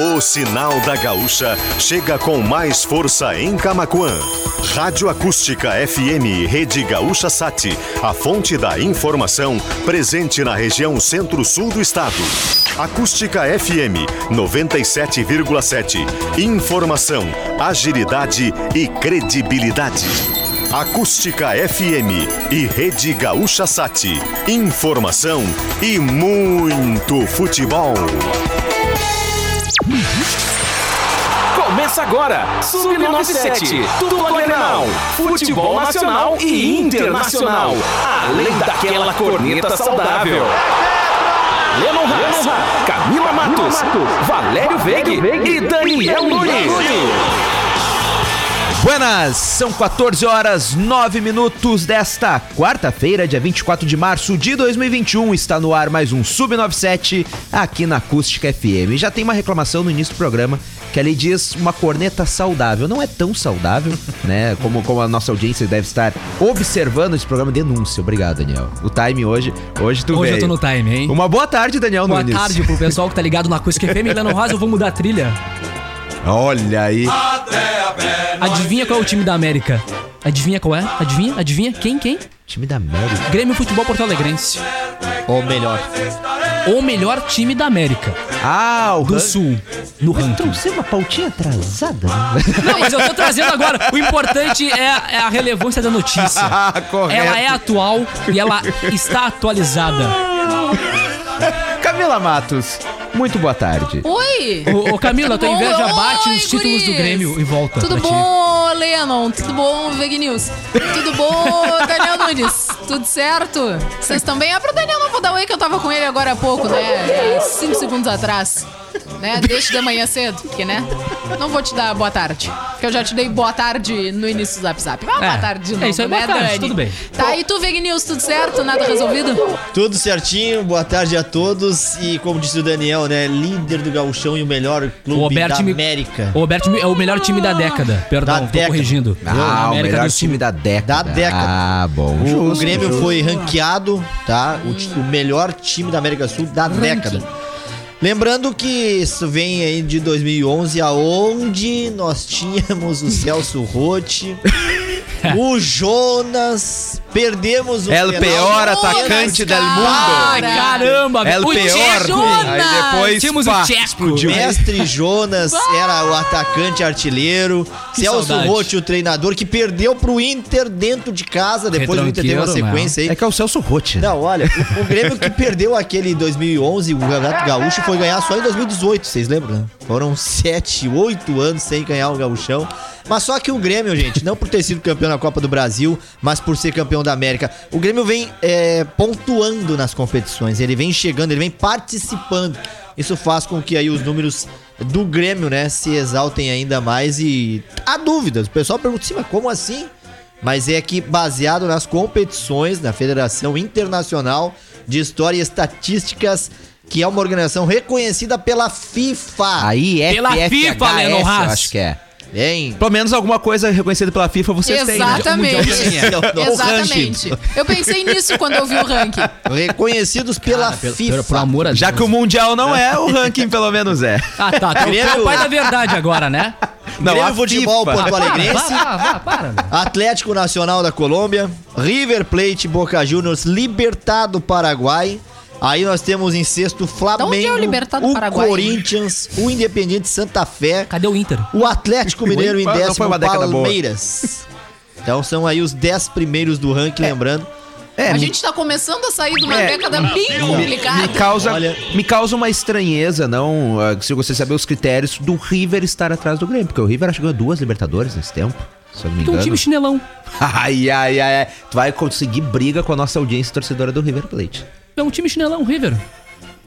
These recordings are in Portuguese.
O sinal da Gaúcha chega com mais força em Camaquã. Rádio Acústica FM Rede Gaúcha Sat, a fonte da informação presente na região centro-sul do estado. Acústica FM 97,7. Informação, agilidade e credibilidade. Acústica FM e Rede Gaúcha Sat. Informação e muito futebol. Começa agora, Sub-97, tudo Grenal, futebol nacional e internacional, além daquela corneta saudável. Lennon Haas, Camila Matos, Valério Veig e Daniel Nunes. Buenas, são 14 horas 9 minutos desta quarta-feira, dia 24 de março de 2021. Está no ar mais um Sub97 aqui na Acústica FM. Já tem uma reclamação no início do programa que ali diz uma corneta saudável. Não é tão saudável, né? Como, como a nossa audiência deve estar observando esse programa. Denúncia. Obrigado, Daniel. O time hoje, hoje tu Hoje veio. eu tô no time, hein? Uma boa tarde, Daniel Boa Nunes. tarde pro pessoal que tá ligado na Acústica FM. Leno Rosa, eu vou mudar a trilha. Olha aí. Adivinha qual é o time da América? Adivinha qual é? Adivinha? Adivinha? Quem? Quem? Time da América. Grêmio Futebol Porto Alegrense. Ou melhor. O melhor time da América. Ah, o Do Ran- Sul. No ranking. Trouxe uma pautinha atrasada, né? Não, mas eu tô trazendo agora. O importante é, a- é a relevância da notícia. Correto. Ela é atual e ela está atualizada. Camila Matos, muito boa tarde. Oi! Ô, ô, Camila, tua bom? inveja bate Oi, os títulos do guris. Grêmio e volta Tudo pra ti. bom, Lennon? Tudo bom, Veg News? Tudo bom, Daniel Nunes? Tudo certo? Vocês também? É pro Daniel não vou dar oi que eu tava com ele agora há pouco, né? Há Cinco segundos atrás. Né? Deixa de manhã cedo, porque, né? Não vou te dar boa tarde. Porque eu já te dei boa tarde no início do Zap Zap. Mas É, boa tarde de é novo, isso aí, né, boa tarde, Dani? tudo bem. Tá, e tu, Veg News, tudo certo? Nada resolvido? Tudo certinho, boa tarde a todos. E como disse o Daniel, né? Líder do Gauchão e o melhor O clube Roberto da me- América. O Roberto é o melhor time da década. Perdão, Da tô década. corrigindo. Ah, o América melhor time da década. Da década. Ah, bom. O, o Justo, Grêmio justo. foi ranqueado, tá? O, o melhor time da América do Sul da década. Lembrando que isso vem aí de 2011, aonde nós tínhamos o Celso Rotti, o Jonas, perdemos o El pior Jonas, atacante del cara. mundo. Ai, caramba, El o pior. Tcheco. Aí depois, Tínhamos pá, o. Mestre Jonas era o atacante artilheiro. Que Celso. Rotti, o treinador, que perdeu pro Inter dentro de casa. Depois o Inter teve uma né? sequência aí. É que é o Celso Rotti. Não, olha, o, o Grêmio que perdeu aquele em 2011, o Campeonato Gaúcho, foi ganhar só em 2018, vocês lembram? né? Foram 7, 8 anos sem ganhar o Gaúchão. Mas só que o Grêmio, gente, não por ter sido campeão na Copa do Brasil, mas por ser campeão da América, o Grêmio vem é, pontuando nas competições, ele vem chegando, ele vem participando. Isso faz com que aí os números do Grêmio, né, se exaltem ainda mais e há dúvidas. O pessoal pergunta assim, mas como assim? Mas é que baseado nas competições da Federação Internacional de História e Estatísticas, que é uma organização reconhecida pela FIFA. Aí é Pela FIFA, Leno Haas. acho que é. Hein? Pelo menos alguma coisa reconhecida pela FIFA vocês têm, né? Exatamente. O Exatamente. Eu pensei nisso quando eu vi o ranking. Reconhecidos pela Pelo, FIFA. pelo, pelo amor a Deus. Já que o Mundial não é, o ranking pelo menos é. Ah, tá. Tu é o pai da verdade agora, né? Não, Grêmio a Futebol FIFA. Porto Alegrense, vá, vá, para. meu. Atlético Nacional da Colômbia, River Plate, Boca Juniors, Libertado Paraguai. Aí nós temos em sexto Flamengo, é o o Paraguai? Corinthians, o Independiente Santa Fé, Cadê o Inter? o Atlético Mineiro em décimo boa. Palmeiras. Então são aí os 10 primeiros do ranking, lembrando. É, A me- gente tá começando a sair de uma É, década bem complicada. me causa, Olha- me causa uma estranheza, não? ah, Se você saber os critérios do River estar atrás do Grêmio, porque o River acho que ganhou duas Libertadores nesse tempo, se eu não me é um time chinelão. Ai, ai, ai, ai. Tu vai conseguir briga com a nossa audiência torcedora do River Plate. É um time chinelão, River.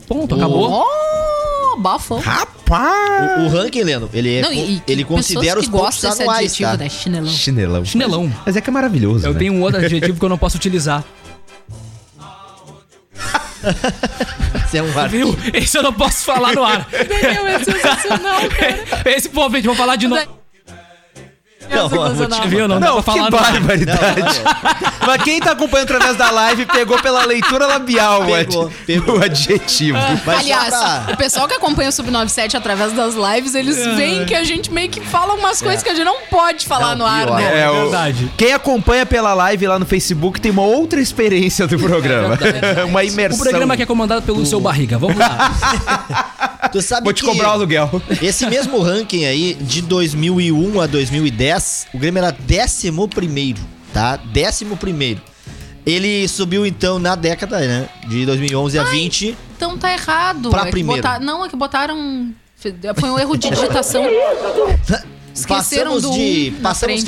Ponto, acabou. Oh, bafão. Rapaz! O, o ranking, Leno, ele, é, Não, e, e ele considera os pontos gostam desse anuais, adjetivo, tá? né? Chinelão. Chinelão. Chinelão. Mas é que é maravilhoso, Eu né? tenho um outro adjetivo que eu não posso utilizar. Você é um ar- Viu? Esse eu não posso falar no ar. Daniel, é sensacional, cara. Esse, pô, gente, vou falar de novo. Não, sensacional. Viu? Não, Não, pra que barbaridade. Mas quem tá acompanhando através da live pegou pela leitura labial o Pegou, ad- pegou. o adjetivo. Mas Aliás, pra- o pessoal que acompanha o Sub97 através das lives, eles veem que a gente meio que fala umas coisas que a gente não pode falar Não, no ar, né? É, o- verdade. Quem acompanha pela live lá no Facebook tem uma outra experiência do programa. uma O imersão. programa aqui é comandado pelo seu barriga. Vamos lá. Tu sabe Vou te que cobrar o aluguel. Esse mesmo ranking aí, de 2001 a 2010, o Grêmio era 11 primeiro, tá? 11 primeiro. Ele subiu então na década, né? De 2011 a 20. Então tá errado. Pra É primeiro. botar- Não, é que botaram. Foi um erro de digitação. Esqueceram Passamos do de. um Passamos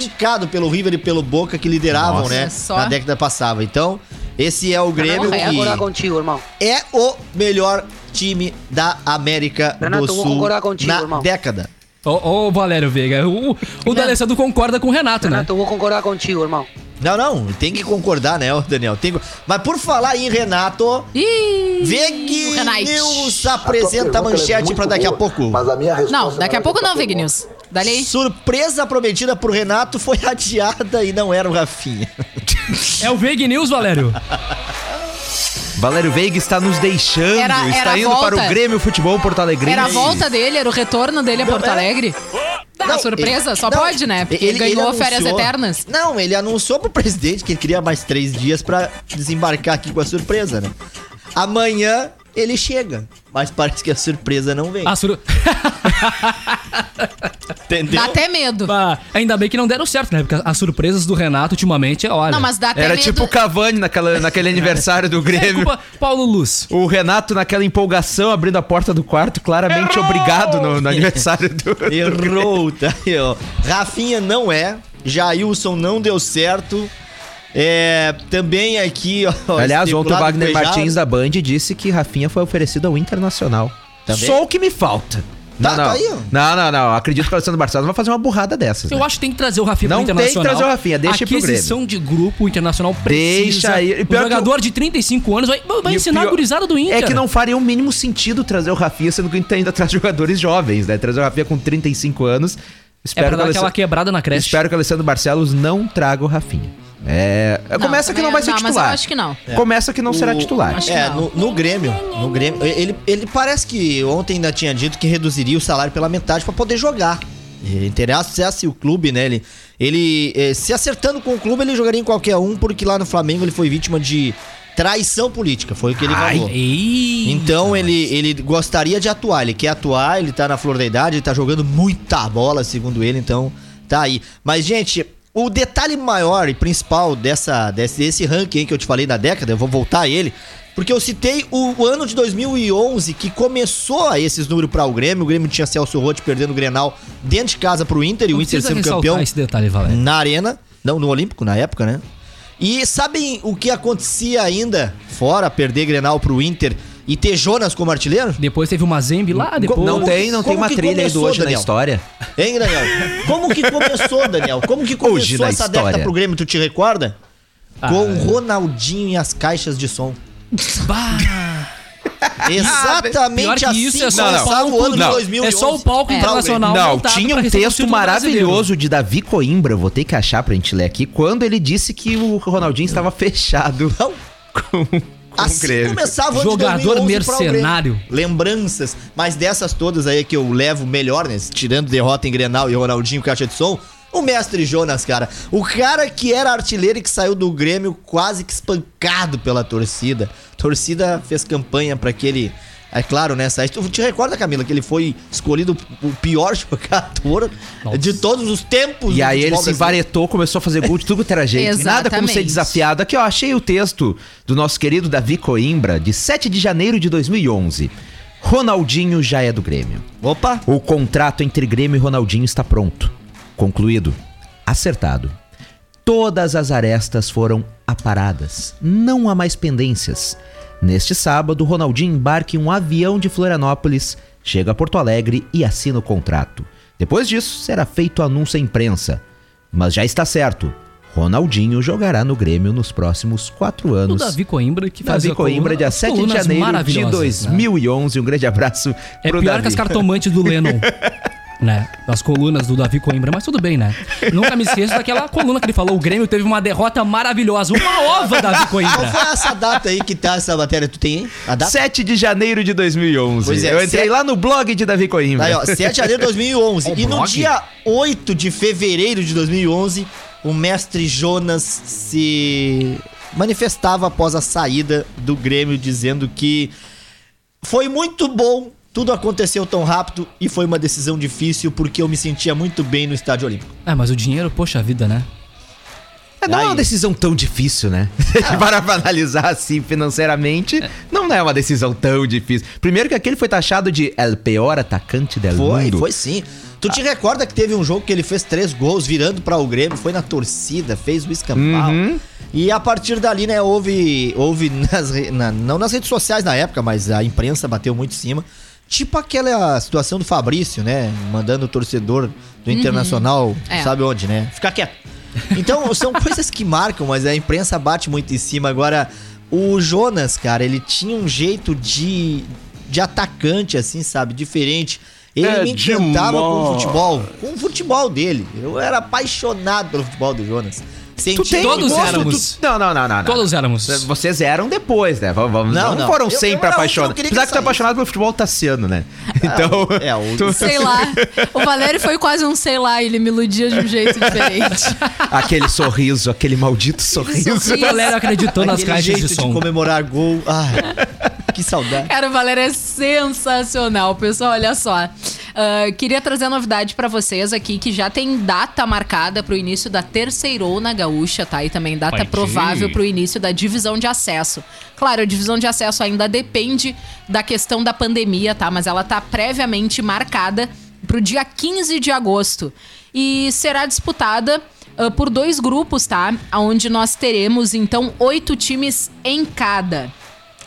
pelo River e pelo Boca que lideravam, Nossa, né? só. Na década passada. Então, esse é o Grêmio Não, é que contigo, irmão. é o melhor time da América Renato, do Sul contigo, na irmão. década. Ô, ô, Valério Veiga, o, o D'Alessandro concorda com o Renato, né? Renato, eu vou concordar contigo, irmão. Não, não, tem que concordar, né, Daniel? Tem... que- Mas por falar em Renato, Ih! Veg Renate. News apresenta a manchete pra daqui a pouco. Mas a minha resposta Não, daqui a é pouco não, Vig. News. Dali. Surpresa prometida pro Renato foi adiada e não era o Rafinha. É o Veig News, Valério. Valério Veiga está nos deixando, Era- era está a indo volta. para o Grêmio Futebol Porto Alegre. Era a volta dele, era o retorno dele a Porto é. Alegre. Não, a surpresa, ele- só não, pode, né? Porque ele, ganhou anunciou- férias eternas. Não, ele anunciou pro presidente que ele queria mais três dias pra desembarcar aqui com a surpresa, né? Amanhã ele chega, mas parece que a surpresa não vem. A sur... Entendeu? Dá até medo. Ah, ainda bem que não deram certo, né? Porque as surpresas do Renato ultimamente, olha. Não, mas dá até Era medo. tipo o Cavani naquela, naquele aniversário do É Grêmio. culpa Paulo Luz. O Renato, naquela empolgação, abrindo a porta do quarto, claramente obrigado no, no aniversário do. Errou, tá aí, ó. Rafinha não é. Jailson não deu certo. É, também aqui, ó. Aliás, ontem o Wagner Martins da Band disse que Rafinha foi oferecido ao Internacional. Também? Só o que me falta. Tá, não, não. tá aí, ó. não, não, não. Acredito que o Alessandro Barcelos vai fazer uma burrada dessas. Eu né? acho que tem que trazer o Rafinha Não pro tem que Internacional. trazer o Rafinha, deixa pro Aquisição de grupo, o Internacional precisa. Deixa aí. O que jogador de 35 anos vai, vai o ensinar pior- a gurizada do Inter. É que não faria o mínimo sentido trazer o Rafinha, sendo que a gente ainda traz jogadores jovens, né? Trazer o Rafinha com 35 anos. É Espero, pra que, dar o aquela Alessandro, quebrada na creche. espero que o Alessandro Barcelos não traga o Rafinha. É, começa que não vai ser não, mas titular. eu acho que não. Começa que não será titular. Acho que É, não. no, no Grêmio, no Grêmio, ele, ele parece que ontem ainda tinha dito que reduziria o salário pela metade pra poder jogar. E Interessasse o clube, né? Ele, ele eh, se acertando com o clube, ele jogaria em qualquer um, porque lá no Flamengo ele foi vítima de traição política, foi o que ele Ai, falou. Ei. Então ele, ele gostaria de atuar, ele quer atuar, ele tá na flor da idade, ele tá jogando muita bola, segundo ele, então tá aí. Mas, gente, o detalhe maior e principal dessa, desse, desse ranking que eu te falei da década, eu vou voltar a ele, porque eu citei o, o ano de 2011 que começou a esses números para o Grêmio, o Grêmio tinha Celso Rotti perdendo o Grenal dentro de casa pro Inter e o Inter sendo campeão esse detalhe, Valério. na arena, não no Olímpico na época, né? E sabem o que acontecia ainda fora perder Grenal pro Inter e ter Jonas como artilheiro? Depois teve uma Zembe lá, depois... Não tem, não tem uma trilha aí do hoje na Daniel? história. Hein, Daniel? Como que começou, Daniel? Como que começou Hoje na essa história. década pro Grêmio, tu te recorda? Ah, Com o Ronaldinho e as caixas de som. Bah, Exatamente que assim isso é só começava o ano de não. 2011. é só o palco É. internacional Não, tinha um texto maravilhoso de Davi Coimbra, vou ter que achar pra gente ler aqui, quando ele disse que o Ronaldinho estava fechado Não. com, Assim Grêmio. começava o ano de Jogador 2011 pra o Grêmio. mercenário. Lembranças, mas dessas todas aí que eu levo melhor, né? Tirando derrota em Grenal e Ronaldinho caixa de som, o mestre Jonas, cara. O cara que era artilheiro e que saiu do Grêmio quase que espancado pela torcida. A torcida fez campanha pra que ele... É claro, né? Tu te recorda, Camila, que ele foi escolhido o pior jogador de todos os tempos E aí ele se varetou, começou a fazer gol de tudo que era jeito. Nada como ser desafiado. Aqui, ó, achei o texto do nosso querido Davi Coimbra, de 7 de janeiro de 2011. Ronaldinho já é do Grêmio. Opa! O contrato entre Grêmio e Ronaldinho está pronto. Concluído. Acertado. Todas as arestas foram aparadas. Não há mais pendências. Neste sábado, Ronaldinho embarca em um avião de Florianópolis, chega a Porto Alegre e assina o contrato. Depois disso, será feito anúncio à imprensa. Mas já está certo. Ronaldinho jogará no Grêmio nos próximos quatro O anos. Davi Coimbra, que faz Davi Coimbra, dia 7 de janeiro de 2011. Um grande abraço É pior Davi. que as cartomantes do Lennon. né? As colunas do Davi Coimbra, mas tudo bem, né? Nunca me esqueço daquela coluna que ele falou: o Grêmio teve uma derrota maravilhosa. Uma ova, Davi Qual Coimbra. foi essa data aí que tá essa matéria? Tu tem, hein? A data? 7 de janeiro de 2011. Pois é, Eu entrei sete- lá no blog de Davi Coimbra. Aí, ó, 7 de janeiro de 2011. O e no blog? dia 8 de fevereiro de 2011, o mestre Jonas se manifestava após a saída do Grêmio, dizendo que foi muito bom, tudo aconteceu tão rápido e foi uma decisão difícil porque eu me sentia muito bem no Estádio Olímpico. Ah, mas o dinheiro, poxa vida, né? É, não é uma Aí. decisão tão difícil, né? Para pra analisar assim financeiramente, não é uma decisão tão difícil. Primeiro que aquele foi taxado de el pior atacante del Foi, mundo. foi sim. Tu te recorda que teve um jogo que ele fez três gols virando para o Grêmio, foi na torcida, fez o escampau. Uhum. E a partir dali, né, houve, houve nas, na- não nas redes sociais na época, mas a imprensa bateu muito em cima. Tipo aquela situação do Fabrício, né? Mandando o torcedor do Internacional, É. sabe onde, né? Ficar quieto. Então, são coisas que marcam, mas a imprensa bate muito em cima. Agora, o Jonas, cara, ele tinha um jeito de, de atacante, assim, sabe? Diferente. Ele É me encantava com o demais. futebol, com o futebol dele. Eu era apaixonado pelo futebol do Jonas. Tu Sentia tem Todos gosto, éramos. tu- Não, não, não, não. não. Todos éramos. Vocês eram depois, né? Vamos, vamos, Não, não, não. foram Eu- sempre apaixonados. queria que Apesar que tu é apaixonado pelo futebol tassiano, né? Então. é, o- tu- Sei lá. O Valério foi quase um sei lá, ele me iludia de um jeito diferente. aquele sorriso, aquele maldito sorriso. sorriso. O Valério acreditou nas aquele caixas jeito de de, som. comemorar gol. Ai, que saudade. Cara, o Valério é sensacional, pessoal. Olha só. Ah, queria trazer a novidade pra vocês aqui que já tem data marcada pro início da terceirona gaúcha, tá? E também data Vai provável pro início da divisão de acesso. Claro, a divisão de acesso ainda depende da questão da pandemia, tá? Mas ela tá previamente marcada pro dia 15 de agosto. E será disputada ah, por dois grupos, tá? Onde nós teremos, então, oito times em cada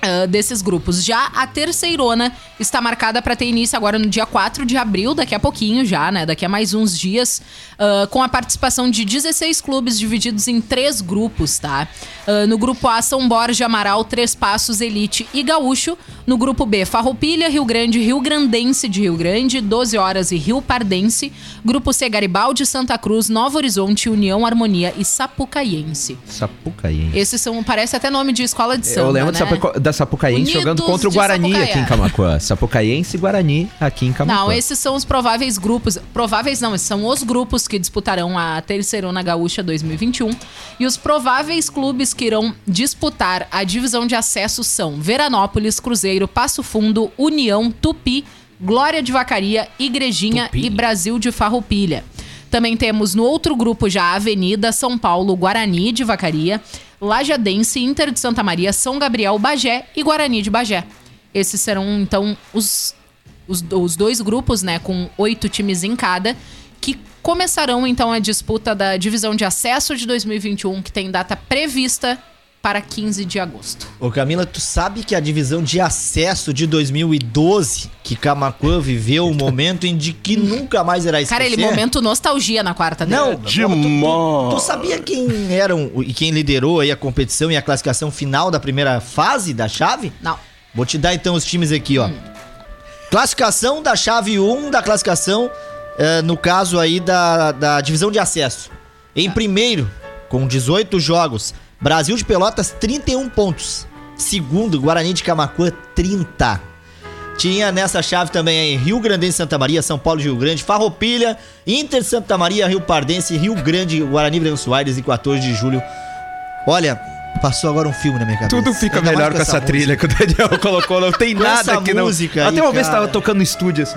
ah, desses grupos. Já a terceirona está marcada para ter início agora no dia 4 de abril, daqui a pouquinho já, né? Daqui a mais uns dias, ah, com a participação de 16 clubes divididos em três grupos, tá? Ah, no grupo A, São Borja, Amaral, Três Passos, Elite e Gaúcho. No grupo B, Farroupilha, Rio Grande, Rio Grandense de Rio Grande, 12 Horas e Rio Pardense. Grupo C, Garibaldi, Santa Cruz, Novo Horizonte, União Harmonia e Sapucaiense. Sapucaí. Esses são, parece até nome de escola de samba, Eu lembro né? da, Sapuca- da Sapucaense Unidos jogando contra o Guarani Sapucaia. aqui em Camacuã. Sapucaense e Guarani aqui em Camacuã. Não, esses são os prováveis grupos. Prováveis não, esses são os grupos que disputarão a Terceirona Gaúcha 2021. E os prováveis clubes que irão disputar a divisão de acesso são Veranópolis, Cruzeiro, Passo Fundo, União, Tupi, Glória de Vacaria, Igrejinha Tupi. e Brasil de Farroupilha. Também temos no outro grupo já Avenida, São Paulo, Guarani de Vacaria, Lajadense, Inter de Santa Maria, São Gabriel, Bagé e Guarani de Bagé. Esses serão, então, os, os, os dois grupos, né, com oito times em cada, que começarão, então, a disputa da divisão de acesso de 2021, que tem data prevista para 15 de agosto. Ô Camila, tu sabe que a divisão de acesso de 2012, que Camacuã viveu um momento em de que nunca mais irá esquecer. Cara, ele momento nostalgia na quarta dele. Não, Demais. Tu sabia quem eram e quem liderou aí a competição e a classificação final da primeira fase da chave? Não. Vou te dar então os times aqui, ó. Classificação da chave 1 da classificação, eh, no caso aí da, da divisão de acesso. Em primeiro, com 18 jogos, Brasil de Pelotas, 31 pontos. Segundo, Guarani de Camacuã, 30. Tinha nessa chave também aí Rio Grandense Santa Maria, São Paulo de Rio Grande, Farroupilha, Inter Santa Maria, Rio Pardense, Rio Grande, Guarani Breno Soares e 14 de julho. Olha, passou agora um filme na minha cabeça. Tudo fica melhor com essa, trilha que o Daniel colocou. Não tem nada essa que não. música Até uma vez cara. tava tocando no estúdio assim.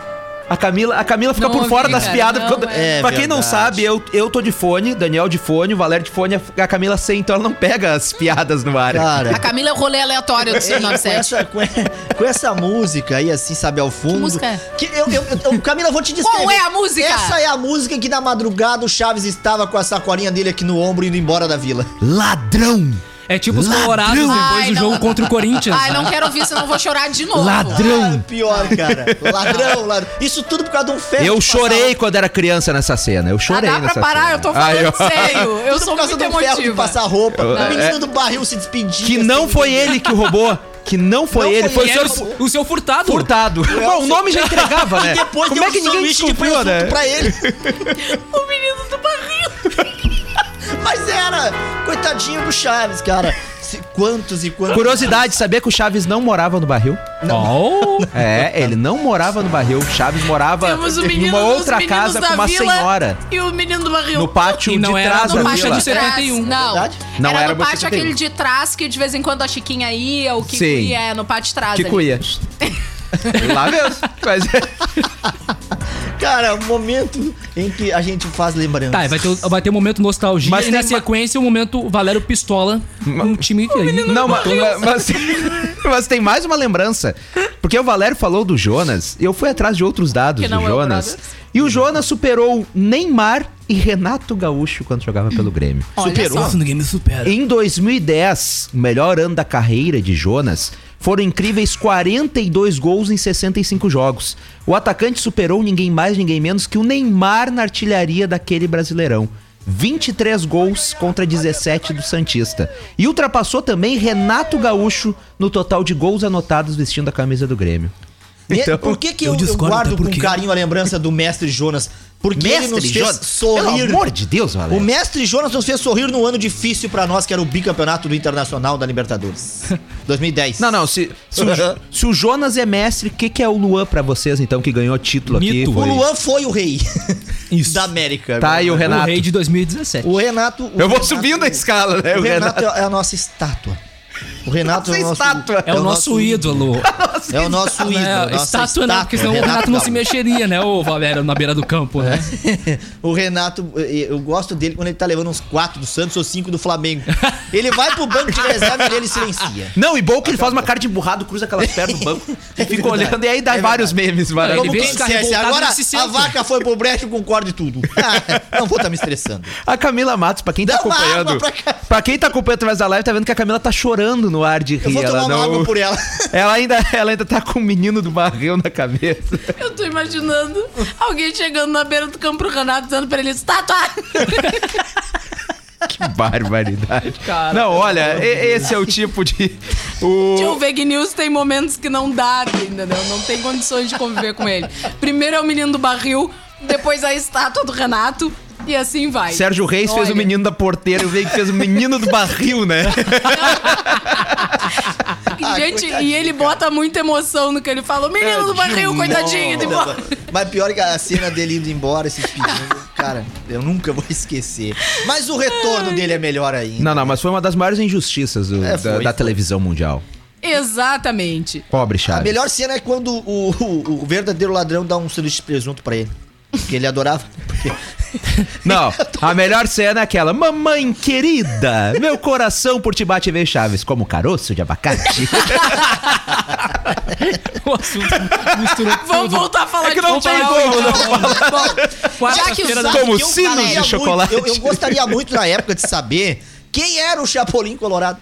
A Camila, a Camila fica Não por fora ouvi, das cara, piadas. não, quando- é. pra quem não sabe, eu, eu tô de fone, Daniel de fone, o Valério de fone, a Camila sem, então ela não pega as piadas no ar. Cara, A Camila é o rolê aleatório do Ei, com, 197. essa, com, essa música aí, assim, sabe, ao fundo. música é? Que eu, eu, eu- Camila, eu vou te descrever. Qual é a música? Essa é a música que na madrugada o Chaves estava com a sacolinha dele aqui no ombro indo embora da vila. Ladrão! É tipo os Ladrão. colorados depois Ai, do não. jogo contra o Corinthians. Ai, não quero ouvir, senão eu vou chorar de novo. Ladrão. Ah, pior, cara. Ladrão, ladrão. Isso tudo por causa de um ferro. Eu chorei passava- quando era criança nessa cena. Eu Ah, chorei dá pra nessa parar, cena. eu tô falando Aí, ó. sério. Eu Tudo sou por causa muito de um ferro de passar roupa. Eu- o menino é- do barril se despedia. Que não assim, foi ele que roubou. que não foi Não ele, foi o senhor o, o seu furtado. Furtado. Bom, o nome já entregava, né? E depois Como deu é que um ninguém sanduíche de desconfiou, presunto né? pra ele. Mas era! Coitadinho do Chaves, cara. Se- Quantos e quantos. Curiosidade, sabia que o Chaves não morava no barril? Oh, É, ele não morava no barril. Chaves morava Temos o em menino uma dos outra meninos casa da com uma vila senhora. E o menino do barril. No pátio E não de era trás no da pátio vila. de 71. Não, Verdade? Não era, era no você pátio 71. aquele de trás que de vez em quando a Chiquinha ia, o Kiko Sim. ia é, no pátio de trás. Que ali. cuia. Lá mesmo. Mas é. Cara, o momento em que a gente faz lembrança. tá, vai ter, o- vai ter um momento nostalgia Mas e na sequência o momento Valério Pistola um time que aí. Não, mas, mas, mas tem mais uma lembrança. Porque o Valério falou do Jonas, e eu fui atrás de outros dados do é Jonas. Brothers. E o Jonas superou Neymar e Renato Gaúcho quando jogava pelo Grêmio. Olha Superou. só. ninguém me supera. Em 2010, o melhor ano da carreira de Jonas, foram incríveis 42 gols em 65 jogos. O atacante superou ninguém mais, ninguém menos que o Neymar na artilharia daquele brasileirão. 23 gols contra 17 do Santista. E ultrapassou também Renato Gaúcho no total de gols anotados vestindo a camisa do Grêmio. E- Então, por que, que eu eu, eu guardo com carinho a lembrança do mestre Jonas? Porque ele nos fez Jonas, sorrir. Pelo amor de Deus, O Valério. mestre Jonas nos fez sorrir num ano difícil pra nós, que era o bicampeonato do Internacional da Libertadores. 2010. Não, não, se, se, o, se o Jonas é mestre, o que, que é o Luan pra vocês, então, que ganhou título aqui? Mito. O Foi- Luan foi o rei Isso. da América. Tá, e o O Renato? rei de 2017. O Renato. o Eu vou Renato- subindo a escala, né? O Renato é a nossa estátua. O Renato é o Nossa nosso. estátua. É o nosso ídolo. É o nosso ídolo. É, nossa estátua não, porque senão o Renato não se mexeria, né, o Valério, na beira do campo, né? o Renato, eu gosto dele quando ele tá levando uns 4 do Santos ou 5 do Flamengo. Ele vai pro banco de reserva e ele silencia. Não, e bom que ele faz uma cara de burrado, cruza aquelas pernas do banco e fica olhando, e aí dá É vários memes, mano. Ele Como quem dissesse, agora a vaca foi pro brecho, eu concordo de tudo. Ah, não vou estar me estressando. A Camila Matos, pra quem tá acompanhando. pra. Pra quem tá acompanhando através da live, tá vendo que a Camila tá chorando no ar de rir. Eu vou ela tomar uma não. água por ela. Ela ainda, ela ainda tá com o menino do barril na cabeça. Eu tô imaginando alguém chegando na beira do campo pro Renato dizendo pra ele, estátua! Que barbaridade. não, olha, esse é o tipo de. O... Tio Fake News tem momentos que não dá, entendeu? Não tem condições de conviver com ele. Primeiro é o menino do barril, depois a estátua do Renato e assim vai. Sérgio Reis fez Olha, o menino da porteira, eu vi que fez o menino do barril, né? Gente, e ele bota muita emoção no que ele fala. O menino do barril, coitadinho, de boa. Mas pior que a cena dele indo embora, se despedindo, cara, eu nunca vou esquecer. Mas o retorno dele é melhor ainda. Não, não, mas foi uma das maiores injustiças do- É, da, foi, da foi. televisão mundial. Exatamente. Pobre A Chaves. melhor cena é quando o, o- o verdadeiro ladrão dá um sanduíche de presunto pra ele. Que ele adorava. Porque Não, a melhor cena é aquela: Mamãe querida, meu coração por te bate ver Chaves, como caroço de abacate. O assunto misturou Vamos tudo. voltar a falar É que de não tem como não então. Bom, já que os Como sinos de chocolate. muito- eu, eu gostaria muito na época de saber quem era o Chapolin Colorado.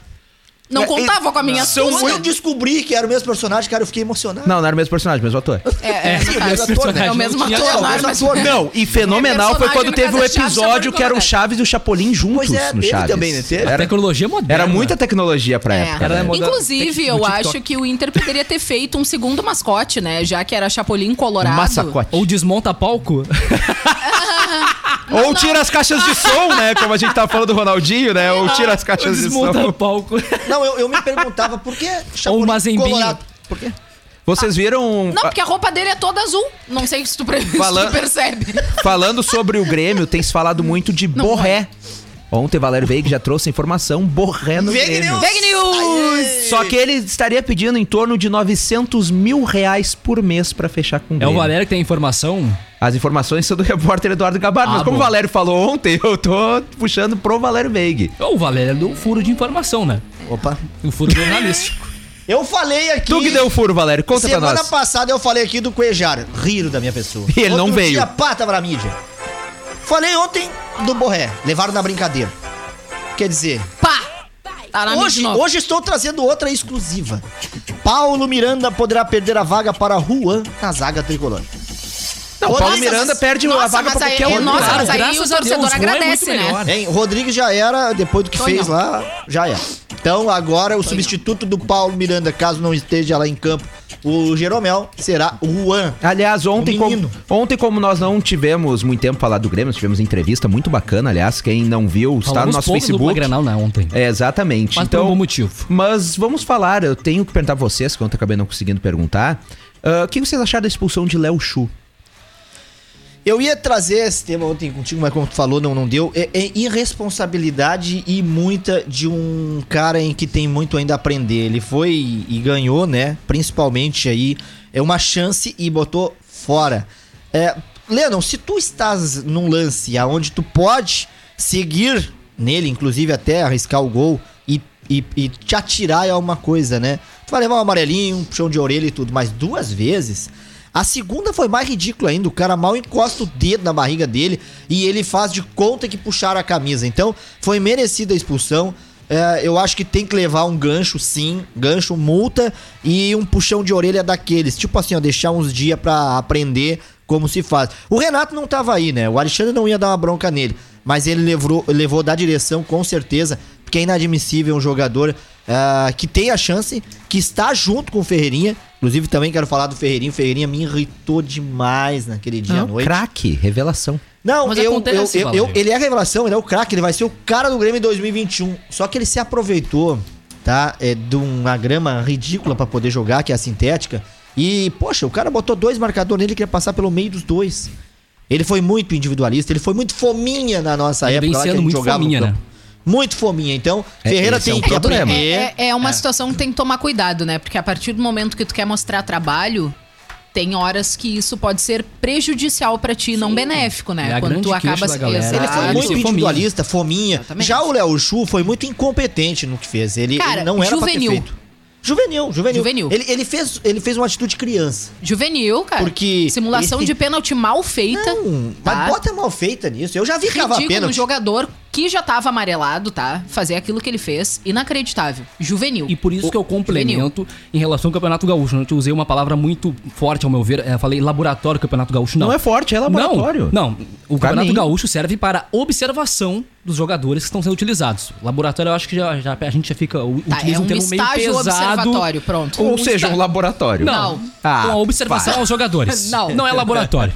Não contava com a minha São astúcia. eu descobri que era o mesmo personagem, cara, eu fiquei emocionado. Não, não era o mesmo personagem, mesmo ator. É, é, Sim, o mesmo ator, né? é o mesmo Não ator, é o mas- mesmo ator. Não, e fenomenal foi quando teve o é episódio que era o. Chaves e o Chapolin juntos Pois é, no Chaves. também, né? Era, Tecnologia moderna. era muita tecnologia pra É. época. Era né? Inclusive, eu acho que o Inter poderia ter feito um segundo mascote, né? Já que era Chapolin Colorado. Massacote. Ou desmonta palco. Ou tira as caixas de som, né? Como a gente tava falando do Ronaldinho, né? Ou tira as Ou caixas de desmonta som. palco. Não, eu, eu me perguntava por que Chapolin Mazembinho. Colorado? Por quê? Vocês viram. Não, porque a roupa dele é toda azul. Não sei se tu, pre- se tu Falando- percebe. Falando sobre o Grêmio, tem se falado muito de Borré. Ontem Valério Veig já trouxe a informação, Borré no Veig Grêmio. News! Fake News! Só que ele estaria pedindo em torno de 900 mil reais por mês pra fechar com o É o Grêmio. Valério que tem informação? As informações são do repórter Eduardo Gabardo. Ah, mas como bom. o Valério falou ontem, eu tô puxando pro Valério Veig. O Valério é do furo de informação, né? Opa. O furo jornalístico. Eu falei aqui. Tu que deu o furo, Valério. Conta pra Semana nós. passada eu falei aqui do Cuejar. Riram da minha pessoa. E ele não Outro veio. Dia, pá, tava na mídia. Falei ontem do Borré. Levaram na brincadeira. Quer dizer, Pá! Tá hoje, hoje estou trazendo outra exclusiva. Paulo Miranda poderá perder a vaga para Juan na zaga tricolor. Não, o Nossa, Paulo Miranda mas- perde nossa, a vaga mas pra qualquer um. nossa, mas aí o torcedor Juan é agradece, muito né? Hein? O Rodrigues já era, depois do que fez lá, já era. Então agora o substituto do Paulo Miranda, caso não esteja lá em campo, o Jeromel, será o Juan. Aliás, ontem O como, ontem, como nós não tivemos muito tempo falar do Grêmio, nós tivemos entrevista muito bacana, aliás, quem não viu, está no nosso pouco do Facebook. Grenal, né, ontem. É, exatamente. Mas por então, um bom motivo. Mas vamos falar, eu tenho que perguntar pra vocês, que ontem eu acabei não conseguindo perguntar. ah, o que vocês acharam da expulsão de Léo Chu? Eu ia trazer esse tema ontem contigo, mas como tu falou, não, não deu. É, é irresponsabilidade e muita de um cara em que tem muito ainda a aprender. Ele foi e ganhou, né? Principalmente aí, é uma chance e botou fora. É, Lennon, se tu estás num lance aonde tu pode seguir nele, inclusive até arriscar o gol e, e, e te atirar é uma coisa, né? Tu vai levar um amarelinho, um puxão de orelha e tudo, mas duas vezes. A segunda foi mais ridícula ainda. O cara mal encosta o dedo na barriga dele e ele faz de conta que puxaram a camisa. Então, foi merecida a expulsão. É, eu acho que tem que levar um gancho, sim. Gancho, multa e um puxão de orelha daqueles. Tipo assim, ó, deixar uns dias pra aprender como se faz. O Renato não tava aí, né? O Alexandre não ia dar uma bronca nele. Mas ele levou, levou da direção, com certeza. Porque é inadmissível um jogador ah, que tem a chance, que está junto com o Ferreirinha. Inclusive, também quero falar do Ferreirinha. O Ferreirinha me irritou demais naquele dia à Não, noite. craque, revelação. Não, Mas eu, acontece, eu- eu- Valerio. ele é a revelação, ele é o craque, ele vai ser o cara do Grêmio em 2021. Só que ele se aproveitou, tá? É, de uma grama ridícula pra poder jogar, que é a sintética. E, poxa, o cara botou dois marcadores nele e queria passar pelo meio dos dois. Ele foi muito individualista, ele foi muito fominha na nossa Ele época. vem lá que a sendo gente muito jogava no fominha, campo. né? Muito fominha. Então, É, Ferreira esse é tem um que problema. aprender. É, é uma situação que tem que tomar cuidado, né? Porque a partir do momento que tu quer mostrar trabalho, tem horas que isso pode ser prejudicial pra ti, não benéfico, né? É Quando tu grande queixa acaba da galera. Ele foi Ah, muito individualista, fominha. Exatamente. Já o Léo Chu foi muito incompetente no que fez. Ele, Cara, ele não era juvenil. pra ter feito. Juvenil, juvenil. Juvenil. Ele, ele, fez, ele fez uma atitude criança. Juvenil, cara. Porque Simulação ele- de pênalti mal feita. Não, tá? mas bota mal feita nisso. Eu já vi cavar Ridículo, um pênalti. jogador que já tava amarelado, tá? Fazer aquilo que ele fez, inacreditável. Juvenil. E por isso que eu complemento em relação ao Campeonato Gaúcho. né? Eu usei uma palavra muito forte, ao meu ver. Eu falei laboratório Campeonato Gaúcho. Não, Não é forte, é laboratório. Não, não. O Pra Campeonato mim. Gaúcho serve para observação dos jogadores que estão sendo utilizados. Laboratório, eu acho que já, já- a gente já fica. Tá, utiliza é um termo meio estágio pesado. observatório, pronto. Ou Um seja, está- um laboratório. Não. Ah, com a observação para. aos jogadores. Não. Não é laboratório.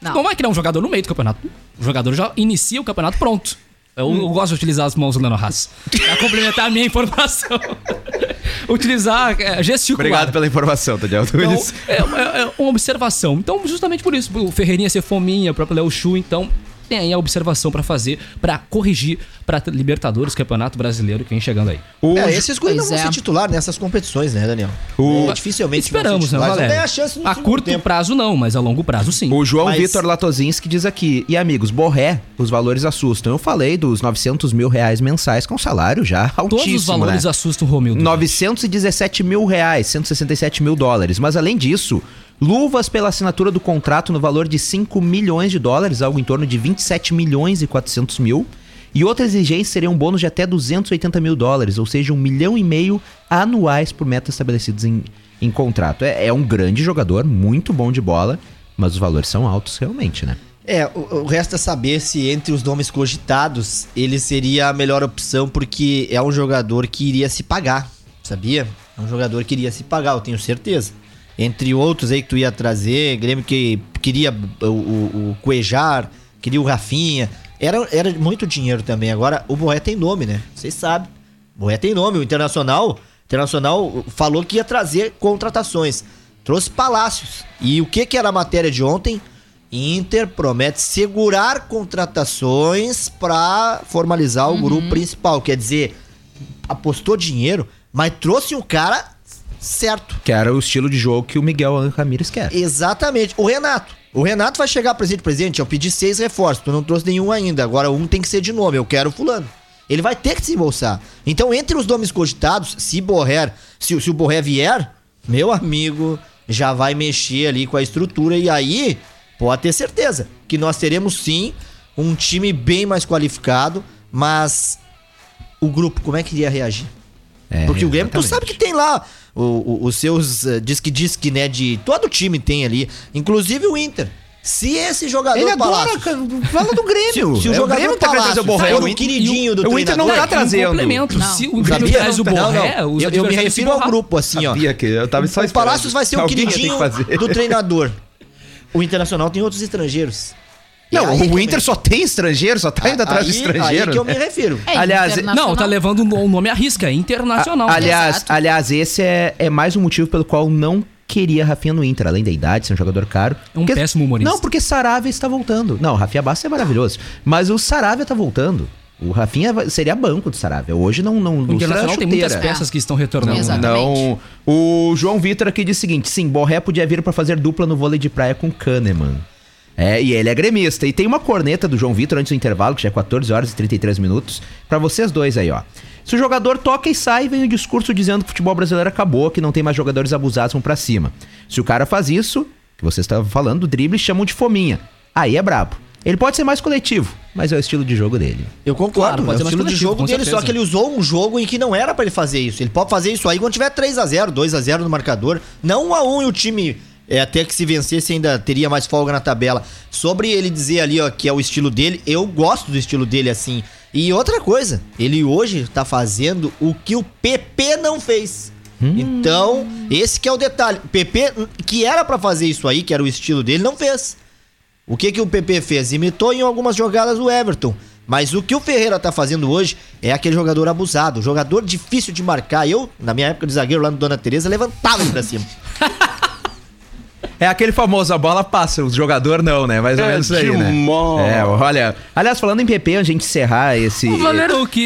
Não. Não vai criar um jogador no meio do campeonato. O jogador já inicia o campeonato pronto. Eu, eu Hum. gosto de utilizar as mãos do Leno Haas. Pra complementar a minha informação. Utilizar, é, gesticular. Obrigado pela informação, Daniel Então, é, é- é uma observação. Então, justamente por isso, o Ferreirinha ser fominha, o próprio Léo Chu, então tem aí a observação pra fazer, pra corrigir pra Libertadores, Campeonato Brasileiro que vem chegando aí. O É, esses coisas não vão é. ser titular nessas competições, né, Daniel? O- É, dificilmente vão ser Esperamos, né, Valério? ganhar chance no A curto tempo. prazo não, mas a longo prazo sim. O João Mas- Vitor Latozinski diz aqui, e amigos, Borré, os valores assustam. Eu falei dos 900 mil reais mensais com salário já altíssimo, Todos os valores né? assustam o Romildo. 917 mil reais, 167 mil dólares. Mas além disso, luvas pela assinatura do contrato no valor de 5 milhões de dólares, algo em torno de 27 milhões e 400 mil. E outra exigência seria um bônus de até 280 mil dólares, ou seja, um milhão e meio anuais por metas estabelecidas em, em contrato. É, é um grande jogador, muito bom de bola, mas os valores são altos realmente, né? É, o, o resto é saber se entre os nomes cogitados ele seria a melhor opção, porque é um jogador que iria se pagar, sabia? É um jogador que iria se pagar, eu tenho certeza. Entre outros aí que tu ia trazer, Grêmio que queria o, o, o Cuejar, queria o Rafinha. Era, era muito dinheiro também. Agora, o Borré tem nome, né? Vocês sabem. O Borré tem nome. O Internacional, Internacional falou que ia trazer contratações. Trouxe Palácios. E o que, que era a matéria de ontem? Inter promete segurar contratações para formalizar o grupo principal. Quer dizer, apostou dinheiro, mas trouxe um cara certo. Que era o estilo de jogo que o Miguel Ramírez quer. Exatamente. O Renato. O Renato vai chegar presidente, presidente, eu pedi seis reforços, tu não trouxe nenhum ainda. Agora um tem que ser de nome, eu quero fulano. Ele vai ter que se embolsar. Então, entre os nomes cogitados, se Borré, se, se o Borré vier, meu amigo, já vai mexer ali com a estrutura e aí pode ter certeza que nós teremos sim um time bem mais qualificado, mas o grupo como é que iria reagir? É, Porque o Grêmio, tu exatamente. sabe que tem lá o- o- os seus eh, disque-disque, né? De todo time tem ali, inclusive o Inter. Se esse jogador Ele adora, Palácios- fala do Grêmio. Se, se o É jogador Grêmio que tá querendo trazer o Palácios Borré. for O o Inter- queridinho do o Inter não tá trazendo. Complemento. Não. Se o Grêmio traz o Não, não. Borré, os Eu, eu me refiro ao grupo, assim, ó. Sabia que eu tava só O. Palácios vai ser o Alguém que queridinho fazer. do treinador. O Internacional tem outros estrangeiros. Não, o Inter me- só tem estrangeiro, só tá indo atrás de estrangeiro. Aí que eu me né? refiro. É, Aliás. Não, tá levando o nome à risca, é internacional. A- aliás, Exato. aliás, esse é, é mais um motivo pelo qual não queria Rafinha no Inter, além da idade, ser um jogador caro. É um péssimo humorista. Não, porque Saravia está voltando. Não, o Rafinha Bastos é maravilhoso, mas o Saravia tá voltando. O Rafinha seria banco do Saravia. Hoje não não o Internacional tem muitas peças que estão retornando. Exato. Não. O João Vitor aqui diz o seguinte: sim, Borré podia vir pra fazer dupla no vôlei de praia com Kahneman. É, e ele é gremista. E tem uma corneta do João Vitor antes do intervalo, que já é 14 horas e 33 minutos, pra vocês dois aí, ó. Se o jogador toca e sai, vem o discurso dizendo que o futebol brasileiro acabou, que não tem mais jogadores abusados, vão pra cima. Se o cara faz isso, que vocês estavam falando, do drible, chamam de fominha. Aí é brabo. Ele pode ser mais coletivo, mas é o estilo de jogo dele. Eu concordo, Claro, pode é ser o mais estilo de coletivo, jogo com dele, certeza. só que ele usou um jogo em que não era pra ele fazer isso. Ele pode fazer isso aí quando tiver 3 a 0 2 a 0 no marcador, não 1 a 1 e o time é, até que se vencesse ainda teria mais folga na tabela. Sobre ele dizer ali, ó, que é o estilo dele, eu gosto do estilo dele assim. E outra coisa, ele hoje tá fazendo o que o PP não fez. Então, esse que é o detalhe. O PP, que era pra fazer isso aí, que era o estilo dele, não fez. O que que o PP fez? Imitou em algumas jogadas o Everton. Mas o que o Ferreira tá fazendo hoje é aquele jogador abusado, jogador difícil de marcar. Eu, na minha época de zagueiro lá no Dona Teresa, levantava ele pra cima. É aquele famoso, a bola passa, o jogador não, né? Mais ou menos isso aí, né? É, olha. Aliás, falando em PP, a gente encerrar esse. O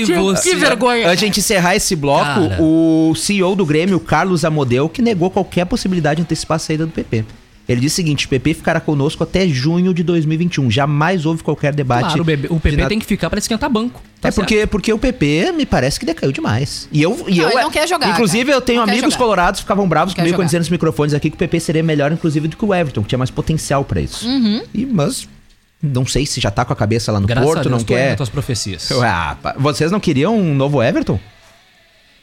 que você... Que vergonha. A gente encerrar esse bloco, Cara. o CEO do Grêmio, Carlos Amodeu, que negou qualquer possibilidade de antecipar a saída do PP. Ele disse o seguinte: PP ficará conosco até junho de 2021. Jamais houve qualquer debate. Claro, o, bebê- o PP tem que ficar pra esquentar banco. Tá é porque, porque o PP me parece que decaiu demais. E eu. E Não, eu ele não quer jogar, Inclusive, cara. eu tenho Não amigos colorados que ficavam bravos Não comigo quando dizendo nos microfones aqui que o PP seria melhor, inclusive, do que o Everton, que tinha mais potencial pra isso. Uhum. E, mas. Não sei se já tá com a cabeça lá no Graças a Porto, Deus, não quer. tuas profecias. Ah, vocês não queriam um novo Everton?